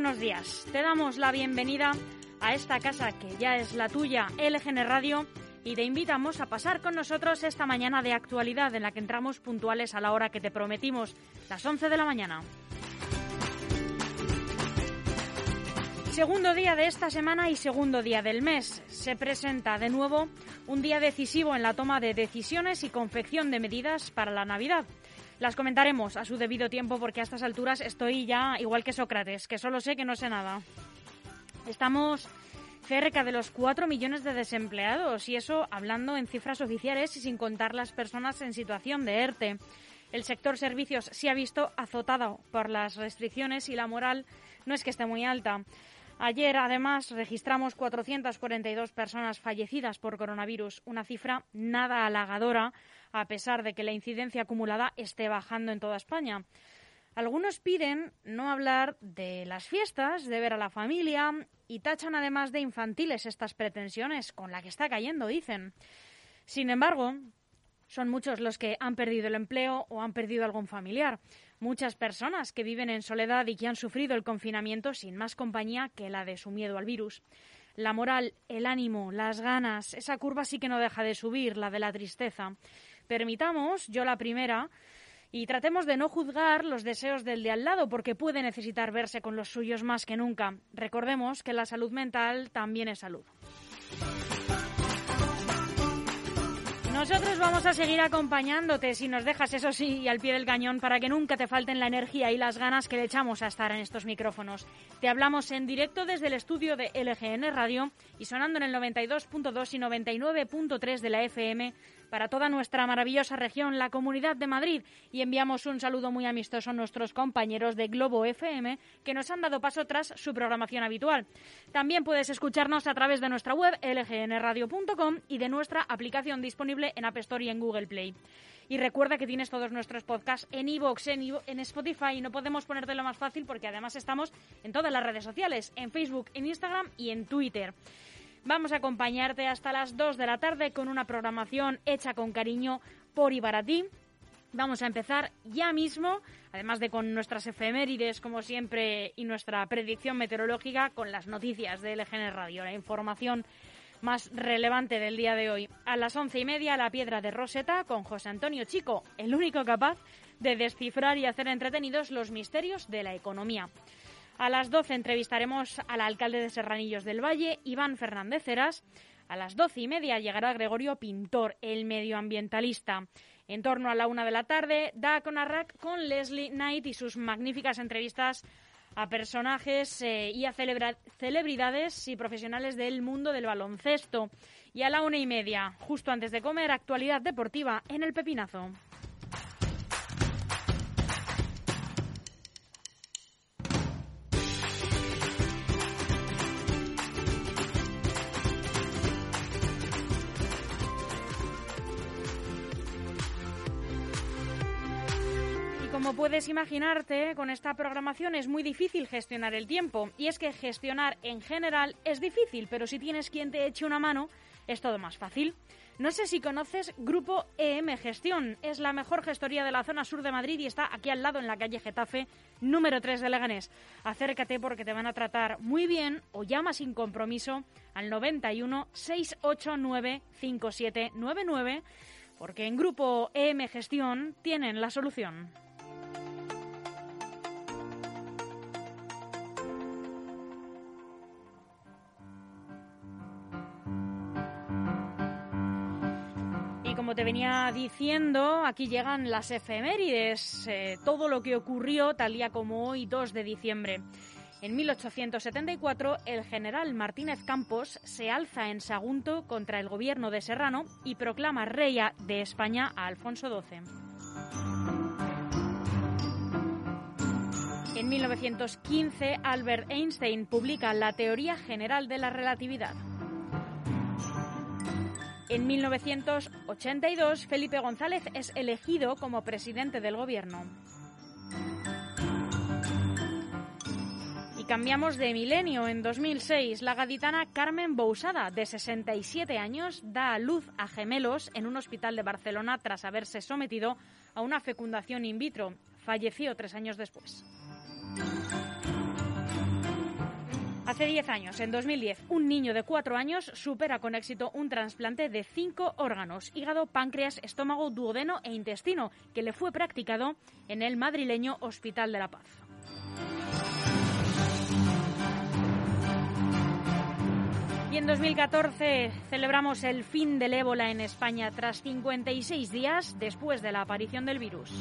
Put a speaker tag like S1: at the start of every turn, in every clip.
S1: Buenos días. Te damos la bienvenida a esta casa que ya es la tuya, LGN Radio, y te invitamos a pasar con nosotros esta mañana de actualidad en la que entramos puntuales a la hora que te prometimos, las 11 de la mañana. Segundo día de esta semana y segundo día del mes. Se presenta de nuevo un día decisivo en la toma de decisiones y confección de medidas para la Navidad. Las comentaremos a su debido tiempo porque a estas alturas estoy ya igual que Sócrates, que solo sé que no sé nada. Estamos cerca de los 4 millones de desempleados y eso hablando en cifras oficiales y sin contar las personas en situación de ERTE. El sector servicios se ha visto azotado por las restricciones y la moral no es que esté muy alta. Ayer, además, registramos 442 personas fallecidas por coronavirus, una cifra nada halagadora a pesar de que la incidencia acumulada esté bajando en toda España. Algunos piden no hablar de las fiestas, de ver a la familia y tachan además de infantiles estas pretensiones con la que está cayendo, dicen. Sin embargo, son muchos los que han perdido el empleo o han perdido algún familiar. Muchas personas que viven en soledad y que han sufrido el confinamiento sin más compañía que la de su miedo al virus. La moral, el ánimo, las ganas, esa curva sí que no deja de subir, la de la tristeza permitamos, yo la primera, y tratemos de no juzgar los deseos del de al lado porque puede necesitar verse con los suyos más que nunca. Recordemos que la salud mental también es salud. Nosotros vamos a seguir acompañándote si nos dejas, eso sí, al pie del cañón para que nunca te falten la energía y las ganas que le echamos a estar en estos micrófonos. Te hablamos en directo desde el estudio de LGN Radio y sonando en el 92.2 y 99.3 de la FM para toda nuestra maravillosa región, la Comunidad de Madrid, y enviamos un saludo muy amistoso a nuestros compañeros de Globo FM que nos han dado paso tras su programación habitual. También puedes escucharnos a través de nuestra web lgnradio.com y de nuestra aplicación disponible en App Store y en Google Play. Y recuerda que tienes todos nuestros podcasts en iVoox, en, en Spotify. Y no podemos ponértelo más fácil porque además estamos en todas las redes sociales, en Facebook, en Instagram y en Twitter. Vamos a acompañarte hasta las 2 de la tarde con una programación hecha con cariño por y. Vamos a empezar ya mismo, además de con nuestras efemérides, como siempre, y nuestra predicción meteorológica, con las noticias de LGN Radio, la información más relevante del día de hoy. A las once y media, la piedra de Roseta con José Antonio Chico, el único capaz de descifrar y hacer entretenidos los misterios de la economía. A las 12 entrevistaremos al alcalde de Serranillos del Valle, Iván Fernández Heras. A las doce y media llegará Gregorio Pintor, el medioambientalista. En torno a la una de la tarde, da con Arrac con Leslie Knight y sus magníficas entrevistas a personajes eh, y a celebridades y profesionales del mundo del baloncesto. Y a la una y media, justo antes de comer, actualidad deportiva en el Pepinazo. Como puedes imaginarte, con esta programación es muy difícil gestionar el tiempo. Y es que gestionar en general es difícil, pero si tienes quien te eche una mano, es todo más fácil. No sé si conoces Grupo EM Gestión. Es la mejor gestoría de la zona sur de Madrid y está aquí al lado en la calle Getafe, número 3 de Leganés. Acércate porque te van a tratar muy bien o llama sin compromiso al 91 689 5799 porque en Grupo EM Gestión tienen la solución. Te venía diciendo, aquí llegan las efemérides, eh, todo lo que ocurrió tal día como hoy, 2 de diciembre. En 1874, el general Martínez Campos se alza en Sagunto contra el gobierno de Serrano y proclama rey de España a Alfonso XII. En 1915, Albert Einstein publica la teoría general de la relatividad. En 1982, Felipe González es elegido como presidente del gobierno. Y cambiamos de milenio. En 2006, la gaditana Carmen Bousada, de 67 años, da a luz a gemelos en un hospital de Barcelona tras haberse sometido a una fecundación in vitro. Falleció tres años después. Hace 10 años, en 2010, un niño de 4 años supera con éxito un trasplante de 5 órganos, hígado, páncreas, estómago, duodeno e intestino, que le fue practicado en el madrileño Hospital de la Paz. Y en 2014 celebramos el fin del ébola en España tras 56 días después de la aparición del virus.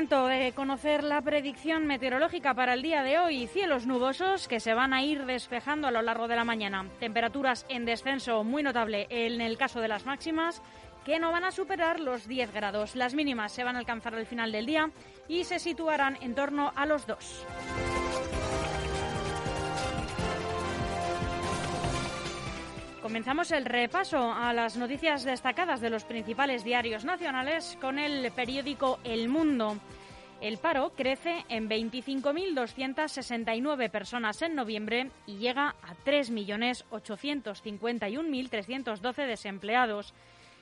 S1: Momento de conocer la predicción meteorológica para el día de hoy. Cielos nubosos que se van a ir despejando a lo largo de la mañana. Temperaturas en descenso muy notable en el caso de las máximas que no van a superar los 10 grados. Las mínimas se van a alcanzar al final del día y se situarán en torno a los 2. Comenzamos el repaso a las noticias destacadas de los principales diarios nacionales con el periódico El Mundo. El paro crece en 25.269 personas en noviembre y llega a 3.851.312 desempleados.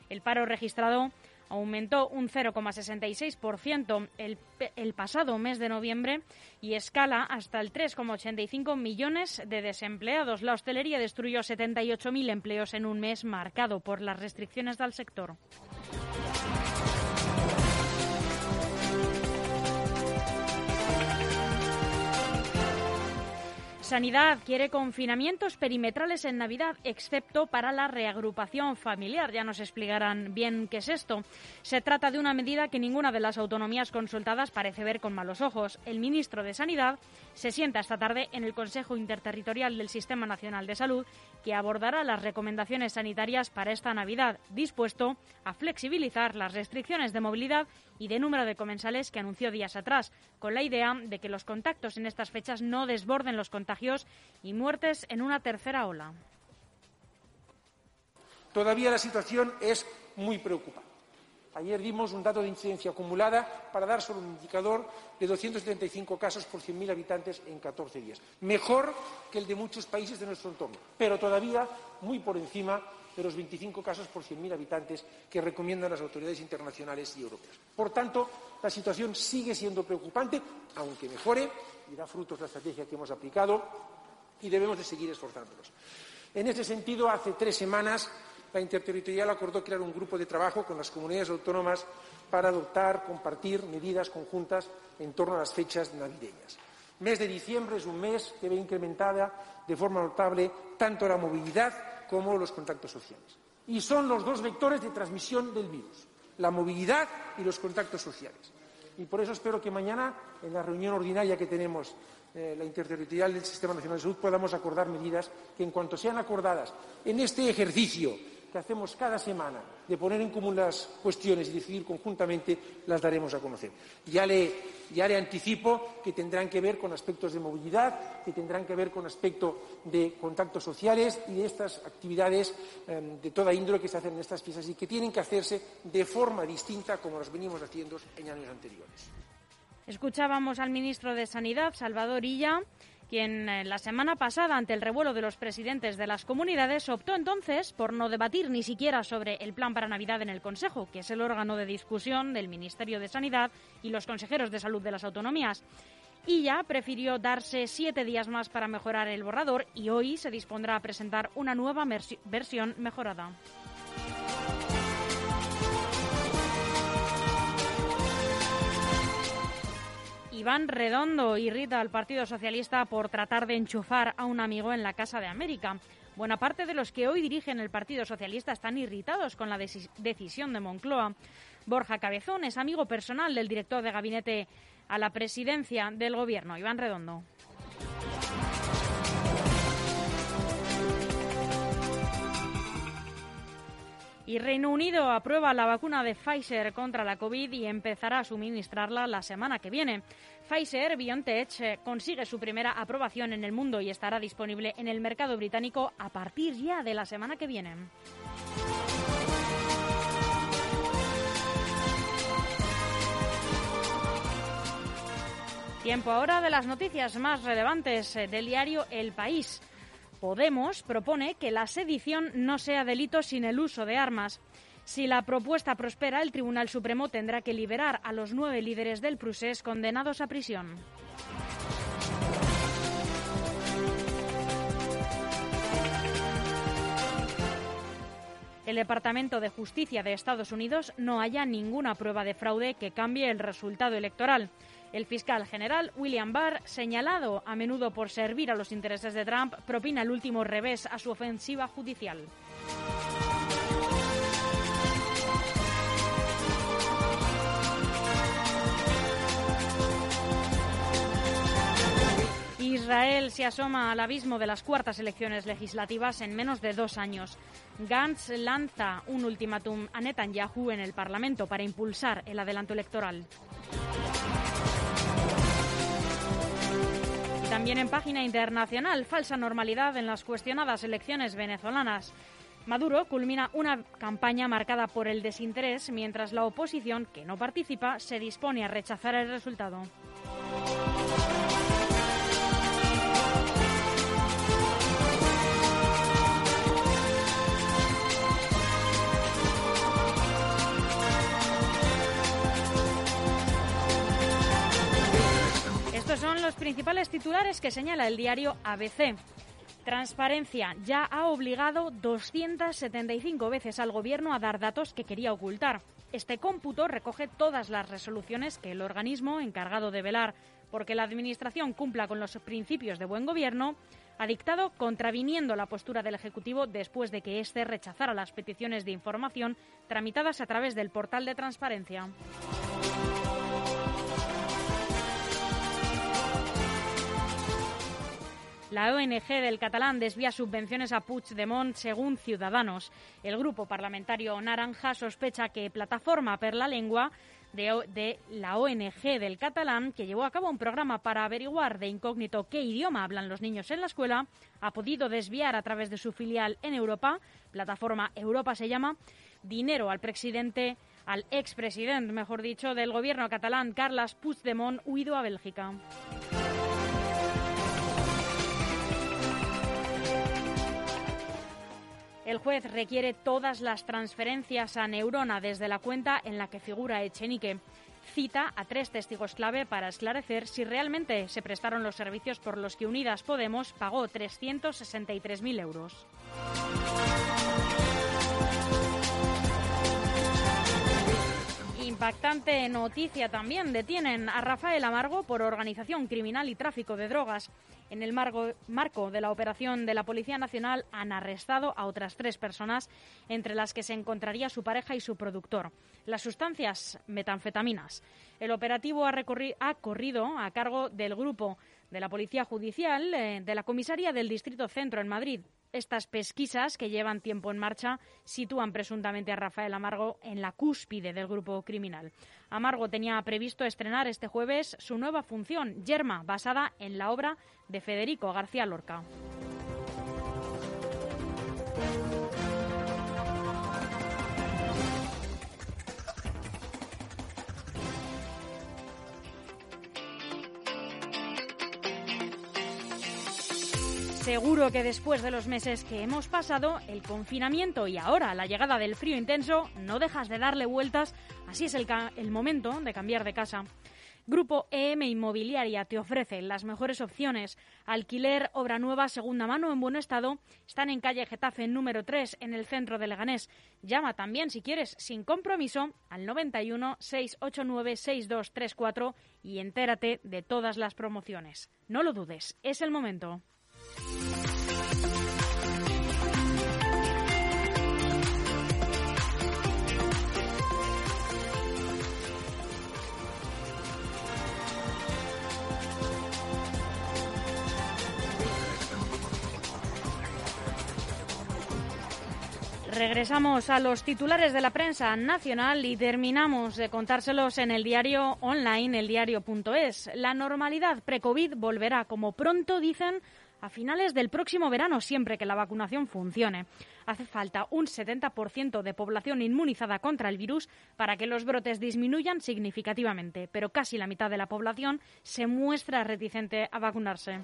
S1: El paro registrado aumentó un 0,66% el, pasado mes de noviembre y escala hasta el 3,85 millones de desempleados. La hostelería destruyó 78.000 empleos en un mes marcado por las restricciones del sector. Sanidad quiere confinamientos perimetrales en Navidad, excepto para la reagrupación familiar. Ya nos explicarán bien qué es esto. Se trata de una medida que ninguna de las autonomías consultadas parece ver con malos ojos. El ministro de Sanidad se sienta esta tarde en el Consejo Interterritorial del Sistema Nacional de Salud, que abordará las recomendaciones sanitarias para esta Navidad, dispuesto a flexibilizar las restricciones de movilidad y de número de comensales que anunció días atrás, con la idea de que los contactos en estas fechas no desborden los y muertes en una tercera ola.
S2: Todavía la situación es muy preocupante. Ayer dimos un dato de incidencia acumulada para dar solo un indicador de 275 casos por 100.000 habitantes en 14 días. Mejor que el de muchos países de nuestro entorno, pero todavía muy por encima de los 25 casos por 100.000 habitantes que recomiendan las autoridades internacionales y europeas. Por tanto, la situación sigue siendo preocupante, aunque mejore, y da frutos la estrategia que hemos aplicado, y debemos de seguir esforzándonos. En ese sentido, hace tres semanas la Interterritorial acordó crear un grupo de trabajo con las comunidades autónomas para adoptar, compartir medidas conjuntas en torno a las fechas navideñas. El mes de diciembre es un mes que ve incrementada de forma notable tanto la movilidad como los contactos sociales. Y son los dos vectores de transmisión del virus, la movilidad y los contactos sociales. Y por eso espero que mañana, en la reunión ordinaria que tenemos, eh, la interterritorial del Sistema Nacional de Salud, podamos acordar medidas que, en cuanto sean acordadas en este ejercicio que hacemos cada semana de poner en común las cuestiones y decidir conjuntamente, las daremos a conocer. Ya le, ya le anticipo que tendrán que ver con aspectos de movilidad, que tendrán que ver con aspectos de contactos sociales y de estas actividades eh, de toda índole que se hacen en estas fiestas y que tienen que hacerse de forma distinta como las venimos haciendo en años anteriores.
S1: Escuchábamos al ministro de Sanidad, Salvador Illa quien eh, la semana pasada, ante el revuelo de los presidentes de las comunidades, optó entonces por no debatir ni siquiera sobre el plan para Navidad en el Consejo, que es el órgano de discusión del Ministerio de Sanidad y los consejeros de salud de las autonomías. Y ya prefirió darse siete días más para mejorar el borrador y hoy se dispondrá a presentar una nueva versión mejorada. Iván Redondo irrita al Partido Socialista por tratar de enchufar a un amigo en la Casa de América. Buena parte de los que hoy dirigen el Partido Socialista están irritados con la decisión de Moncloa. Borja Cabezón es amigo personal del director de gabinete a la presidencia del Gobierno, Iván Redondo. Y Reino Unido aprueba la vacuna de Pfizer contra la COVID y empezará a suministrarla la semana que viene. Pfizer BioNTech eh, consigue su primera aprobación en el mundo y estará disponible en el mercado británico a partir ya de la semana que viene. Tiempo ahora de las noticias más relevantes eh, del diario El País. Podemos propone que la sedición no sea delito sin el uso de armas. Si la propuesta prospera, el Tribunal Supremo tendrá que liberar a los nueve líderes del Prusés condenados a prisión. El Departamento de Justicia de Estados Unidos no halla ninguna prueba de fraude que cambie el resultado electoral. El fiscal general William Barr, señalado a menudo por servir a los intereses de Trump, propina el último revés a su ofensiva judicial. Israel se asoma al abismo de las cuartas elecciones legislativas en menos de dos años. Gantz lanza un ultimátum a Netanyahu en el Parlamento para impulsar el adelanto electoral. También en página internacional, falsa normalidad en las cuestionadas elecciones venezolanas. Maduro culmina una campaña marcada por el desinterés, mientras la oposición, que no participa, se dispone a rechazar el resultado. Son los principales titulares que señala el diario ABC. Transparencia ya ha obligado 275 veces al Gobierno a dar datos que quería ocultar. Este cómputo recoge todas las resoluciones que el organismo encargado de velar porque la Administración cumpla con los principios de buen gobierno ha dictado contraviniendo la postura del Ejecutivo después de que éste rechazara las peticiones de información tramitadas a través del portal de transparencia. La ONG del catalán desvía subvenciones a Puigdemont según Ciudadanos. El grupo parlamentario Naranja sospecha que Plataforma per la Lengua de, la ONG del catalán, que llevó a cabo un programa para averiguar de incógnito qué idioma hablan los niños en la escuela, ha podido desviar a través de su filial en Europa, plataforma Europa se llama, dinero al presidente, al expresidente, mejor dicho, del gobierno catalán, Carles Puigdemont, huido a Bélgica. El juez requiere todas las transferencias a Neurona desde la cuenta en la que figura Echenique. Cita a tres testigos clave para esclarecer si realmente se prestaron los servicios por los que Unidas Podemos pagó 363.000 euros. Impactante noticia también. Detienen a Rafael Amargo por organización criminal y tráfico de drogas. En el marco de la operación de la Policía Nacional han arrestado a otras tres personas, entre las que se encontraría su pareja y su productor. Las sustancias metanfetaminas. El operativo ha, corrido a cargo del grupo de la Policía Judicial eh, de la Comisaría del Distrito Centro en Madrid. Estas pesquisas, que llevan tiempo en marcha, sitúan presuntamente a Rafael Amargo en la cúspide del grupo criminal. Amargo tenía previsto estrenar este jueves su nueva función, Yerma, basada en la obra de Federico García Lorca. Seguro que después de los meses que hemos pasado, el confinamiento y ahora la llegada del frío intenso, no dejas de darle vueltas. Así es el, el momento de cambiar de casa. Grupo EM Inmobiliaria te ofrece las mejores opciones. Alquiler, obra nueva, segunda mano en buen estado. Están en calle Getafe número 3 en el centro de Leganés. Llama también si quieres sin compromiso al 91 689 6234 y entérate de todas las promociones. No lo dudes, es el momento. Regresamos a los titulares de la prensa nacional y terminamos de contárselos en el diario online, eldiario.es. La normalidad pre-COVID volverá, como pronto dicen, a finales del próximo verano, siempre que la vacunación funcione. Hace falta un 70% de población inmunizada contra el virus para que los brotes disminuyan significativamente, pero casi la mitad de la población se muestra reticente a vacunarse.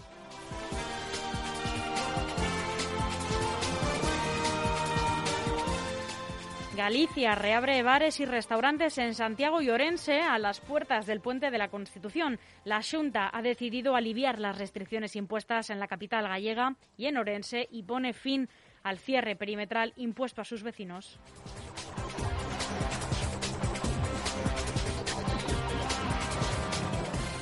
S1: Galicia reabre bares y restaurantes en Santiago y Orense a las puertas del puente de la Constitución. La Junta ha decidido aliviar las restricciones impuestas en la capital gallega y en Orense y pone fin al cierre perimetral impuesto a sus vecinos.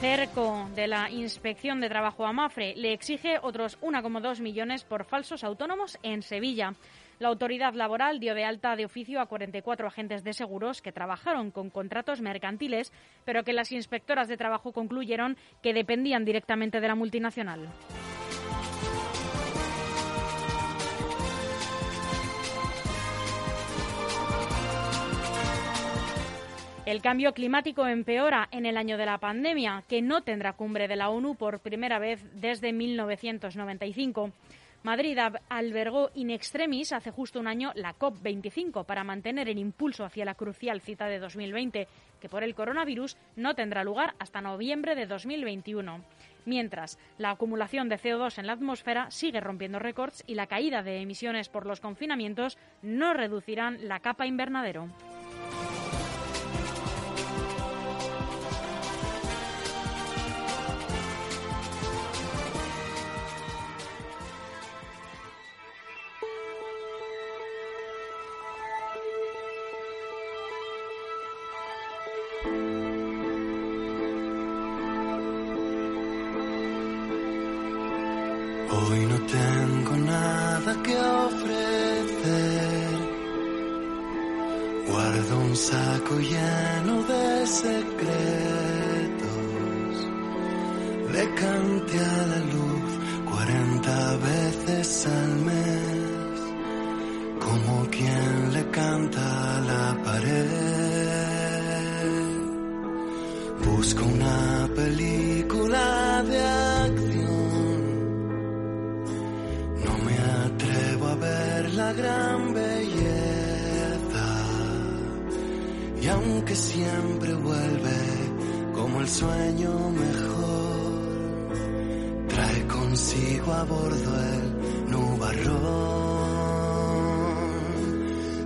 S1: Cerco de la Inspección de Trabajo a le exige otros 1,2 millones por falsos autónomos en Sevilla. La autoridad laboral dio de alta de oficio a 44 agentes de seguros que trabajaron con contratos mercantiles, pero que las inspectoras de trabajo concluyeron que dependían directamente de la multinacional. El cambio climático empeora en el año de la pandemia, que no tendrá cumbre de la ONU por primera vez desde 1995. Madrid albergó in extremis hace justo un año la COP25 para mantener el impulso hacia la crucial cita de 2020, que por el coronavirus no tendrá lugar hasta noviembre de 2021. Mientras, la acumulación de CO2 en la atmósfera sigue rompiendo récords y la caída de emisiones por los confinamientos no reducirán la capa invernadero.
S3: Le canté a la luz cuarenta veces al mes, como quien le canta a la pared. Busco a bordo el nubarrón.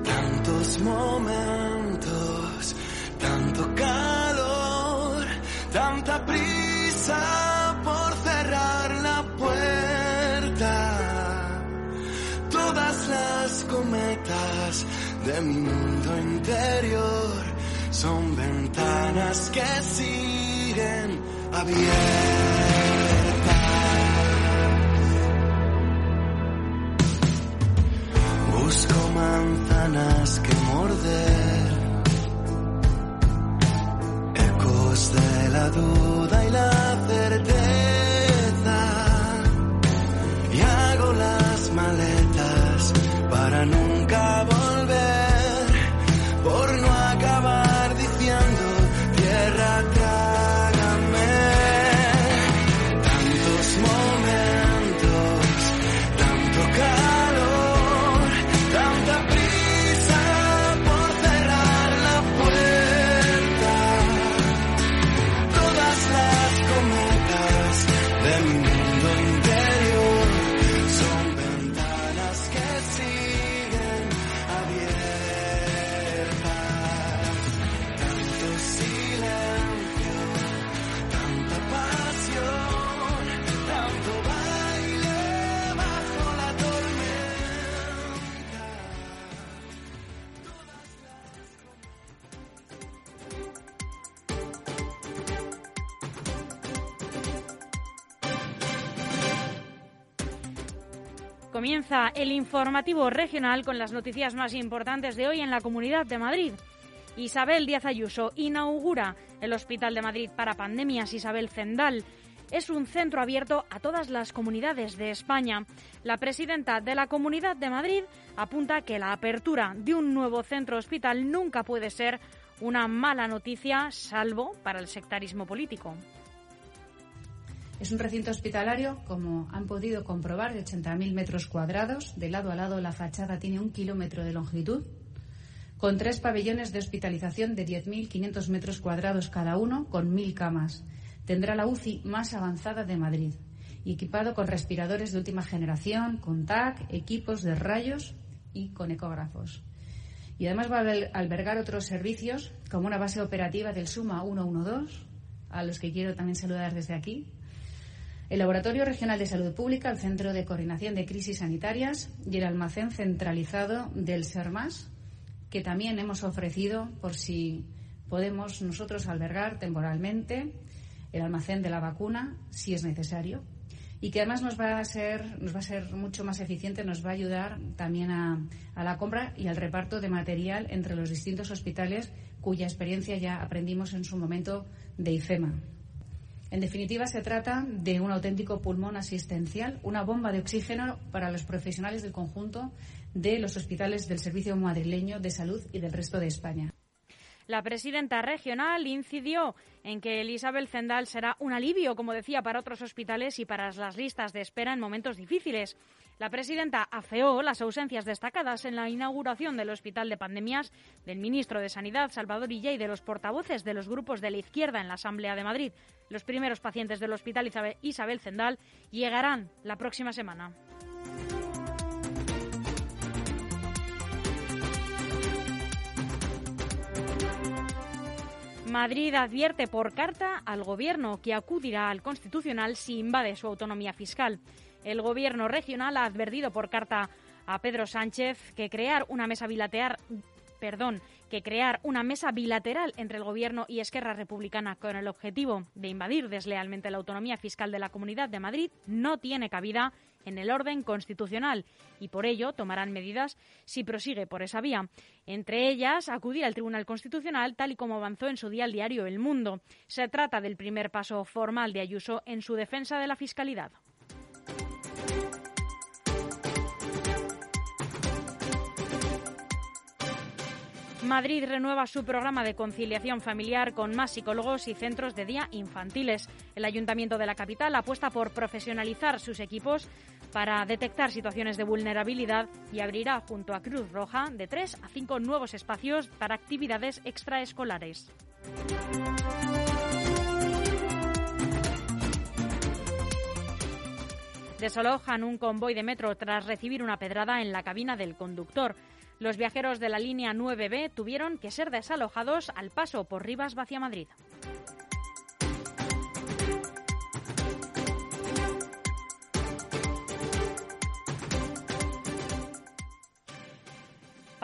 S3: Tantos momentos, tanto calor, tanta prisa por cerrar la puerta. Todas las cometas de mi mundo interior son ventanas que siguen abiertas.
S1: Comienza el informativo regional con las noticias más importantes de hoy en la Comunidad de Madrid. Isabel Díaz Ayuso inaugura el Hospital de Madrid para Pandemias Isabel Zendal. Es un centro abierto a todas las comunidades de España. La presidenta de la Comunidad de Madrid apunta que la apertura de un nuevo centro hospital nunca puede ser una mala noticia, salvo para el sectarismo político.
S4: Es un recinto hospitalario, como han podido comprobar, de 80.000 metros cuadrados. De lado a lado la fachada tiene un kilómetro de longitud, con tres pabellones de hospitalización de 10.500 metros cuadrados cada uno, con 1.000 camas. Tendrá la UCI más avanzada de Madrid equipado con respiradores de última generación, con TAC, equipos de rayos y con ecógrafos. Y además va a alber- albergar otros servicios, como una base operativa del Suma 112, a los que quiero también saludar desde aquí, el Laboratorio Regional de Salud Pública, el Centro de Coordinación de Crisis Sanitarias y el almacén centralizado del SERMAS, que también hemos ofrecido por si podemos nosotros albergar temporalmente el almacén de la vacuna si es necesario y que además nos va a ser nos va a ser mucho más eficiente, nos va a ayudar también a, a la compra y al reparto de material entre los distintos hospitales cuya experiencia ya aprendimos en su momento de IFEMA. En definitiva, se trata de un auténtico pulmón asistencial, una bomba de oxígeno para los profesionales del conjunto de los hospitales del Servicio Madrileño de Salud y del resto de España.
S1: La presidenta regional incidió en que Isabel Zendal será un alivio, como decía, para otros hospitales y para las listas de espera en momentos difíciles. La presidenta afeó las ausencias destacadas en la inauguración del Hospital de Pandemias del ministro de Sanidad, Salvador Illa, y de los portavoces de los grupos de la izquierda en la Asamblea de Madrid. Los primeros pacientes del Hospital Isabel Zendal llegarán la próxima semana. Madrid advierte por carta al Gobierno que acudirá al Constitucional si invade su autonomía fiscal. El Gobierno regional ha advertido por carta a Pedro Sánchez que crear una mesa bilateral que crear una mesa bilateral entre el Gobierno y Esquerra Republicana con el objetivo de invadir deslealmente la autonomía fiscal de la Comunidad de Madrid no tiene cabida en el orden constitucional y por ello tomarán medidas si prosigue por esa vía. Entre ellas, acudir al Tribunal Constitucional tal y como avanzó en su día el diario El Mundo. Se trata del primer paso formal de Ayuso en su defensa de la fiscalidad. Madrid renueva su programa de conciliación familiar con más psicólogos y centros de día infantiles. El Ayuntamiento de la capital apuesta por profesionalizar sus equipos para detectar situaciones de vulnerabilidad y abrirá junto a Cruz Roja de tres a cinco nuevos espacios para actividades extraescolares. Desalojan un convoy de metro tras recibir una pedrada en la cabina del conductor. Los viajeros de la línea 9B tuvieron que ser desalojados al paso por Rivas hacia Madrid.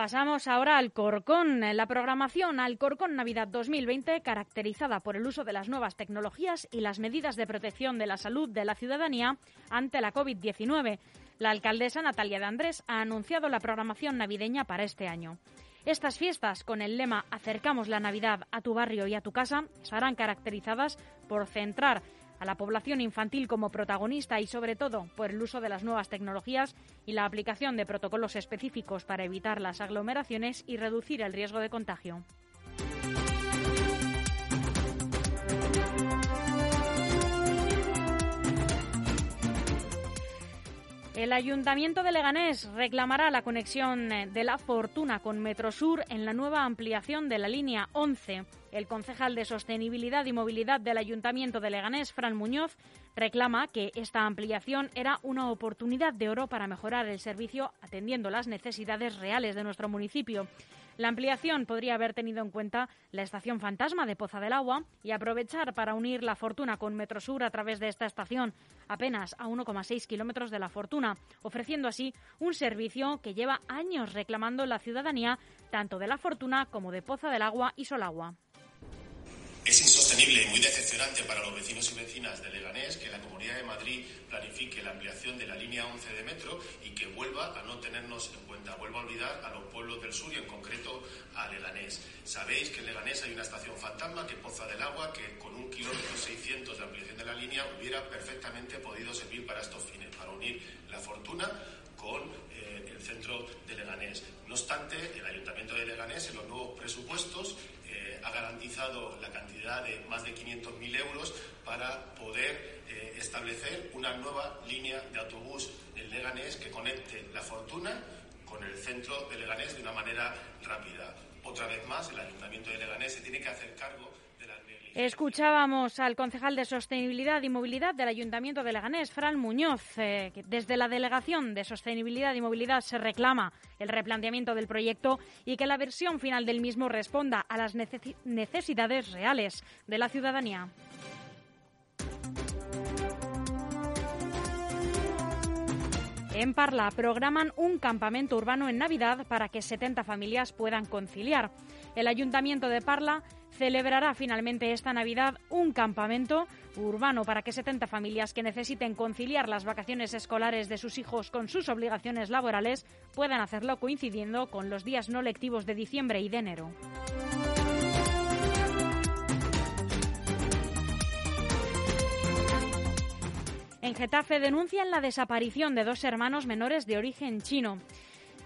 S1: Pasamos ahora al Corcón. La programación al Corcón Navidad 2020, caracterizada por el uso de las nuevas tecnologías y las medidas de protección de la salud de la ciudadanía ante la COVID-19. La alcaldesa Natalia de Andrés ha anunciado la programación navideña para este año. Estas fiestas, con el lema Acercamos la Navidad a tu barrio y a tu casa, estarán caracterizadas por centrar a la población infantil como protagonista y sobre todo por el uso de las nuevas tecnologías y la aplicación de protocolos específicos para evitar las aglomeraciones y reducir el riesgo de contagio. El Ayuntamiento de Leganés reclamará la conexión eh, de la Fortuna con Metrosur en la nueva ampliación de la línea 11. El concejal de Sostenibilidad y Movilidad del Ayuntamiento de Leganés, Fran Muñoz, reclama que esta ampliación era una oportunidad de oro para mejorar el servicio atendiendo las necesidades reales de nuestro municipio. La ampliación podría haber tenido en cuenta la estación fantasma de Poza del Agua y aprovechar para unir la Fortuna con Metrosur a través de esta estación, apenas a 1,6 kilómetros de la Fortuna, ofreciendo así un servicio que lleva años reclamando la ciudadanía tanto de la Fortuna como de Poza del Agua y Solagua.
S5: Es insostenible y muy decepcionante para los vecinos y vecinas de Leganés que la Comunidad de Madrid planifique la ampliación de la línea 11 de metro y que vuelva a no tenernos en cuenta, vuelva a olvidar a los pueblos del sur y en concreto a Leganés. Sabéis que en Leganés hay una estación fantasma que Poza del Agua, que con un kilómetro 600 de ampliación de la línea hubiera perfectamente podido servir para estos fines, para unir la fortuna con eh, el centro de Leganés. No obstante, el Ayuntamiento de Leganés en los nuevos presupuestos ha garantizado la cantidad de más de 500.000 euros para poder eh, establecer una nueva línea de autobús en Leganés que conecte La Fortuna con el centro de Leganés de una manera rápida. Otra vez más, el Ayuntamiento de Leganés se tiene que hacer cargo
S1: Escuchábamos al concejal de Sostenibilidad y Movilidad del Ayuntamiento de Leganés, Fran Muñoz, eh, desde la Delegación de Sostenibilidad y Movilidad se reclama el replanteamiento del proyecto y que la versión final del mismo responda a las necesidades reales de la ciudadanía. En Parla programan un campamento urbano en Navidad para que 70 familias puedan conciliar. El Ayuntamiento de Parla celebrará finalmente esta Navidad un campamento urbano para que 70 familias que necesiten conciliar las vacaciones escolares de sus hijos con sus obligaciones laborales puedan hacerlo coincidiendo con los días no lectivos de diciembre y de enero. En Getafe denuncian la desaparición de dos hermanos menores de origen chino.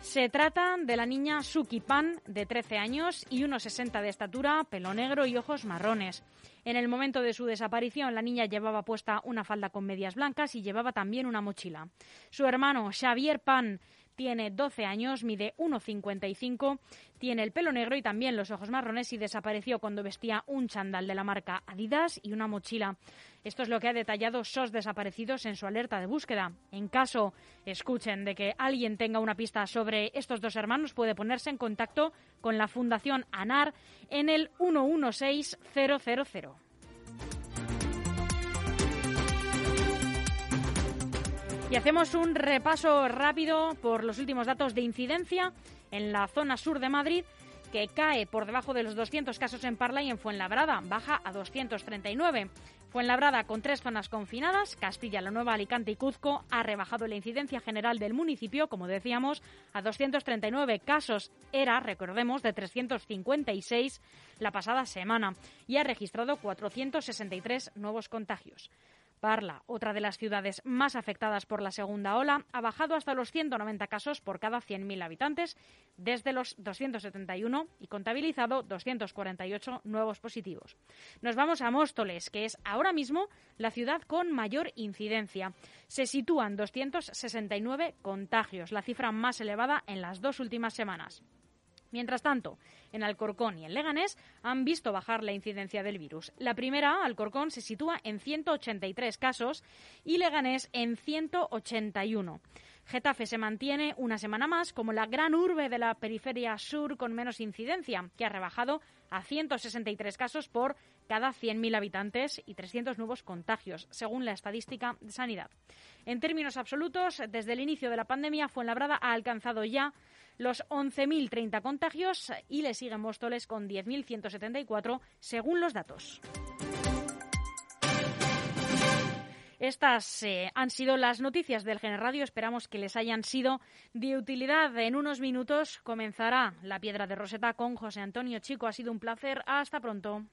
S1: Se trata de la niña Suki Pan, de 13 años y 1,60 de estatura, pelo negro y ojos marrones. En el momento de su desaparición, la niña llevaba puesta una falda con medias blancas y llevaba también una mochila. Su hermano, Xavier Pan, tiene 12 años, mide 1,55, tiene el pelo negro y también los ojos marrones y desapareció cuando vestía un chandal de la marca Adidas y una mochila. Esto es lo que ha detallado SOS Desaparecidos en su alerta de búsqueda. En caso, escuchen, de que alguien tenga una pista sobre estos dos hermanos, puede ponerse en contacto con la Fundación ANAR en el 116000. Y hacemos un repaso rápido por los últimos datos de incidencia en la zona sur de Madrid, que cae por debajo de los 200 casos en Parla y en Fuenlabrada, baja a 239. Fuenlabrada, con tres zonas confinadas, Castilla, La Nueva, Alicante y Cuzco, ha rebajado la incidencia general del municipio, como decíamos, a 239 casos. Era, recordemos, de 356 la pasada semana y ha registrado 463 nuevos contagios. Parla, otra de las ciudades más afectadas por la segunda ola, ha bajado hasta los 190 casos por cada 100.000 habitantes desde los 271 y contabilizado 248 nuevos positivos. Nos vamos a Móstoles, que es ahora mismo la ciudad con mayor incidencia. Se sitúan 269 contagios, la cifra más elevada en las dos últimas semanas. Mientras tanto, en Alcorcón y en Leganés han visto bajar la incidencia del virus. La primera, Alcorcón, se sitúa en 183 casos y Leganés en 181. Getafe se mantiene una semana más como la gran urbe de la periferia sur con menos incidencia, que ha rebajado a 163 casos por cada 100.000 habitantes y 300 nuevos contagios, según la estadística de Sanidad. En términos absolutos, desde el inicio de la pandemia, Fuenlabrada ha alcanzado ya los 11.030 contagios y le siguen Móstoles con 10.174 según los datos. Estas eh, han sido las noticias del Gener Radio. Esperamos que les hayan sido de utilidad. En unos minutos comenzará la piedra de Roseta con José Antonio Chico. Ha sido un placer. Hasta pronto.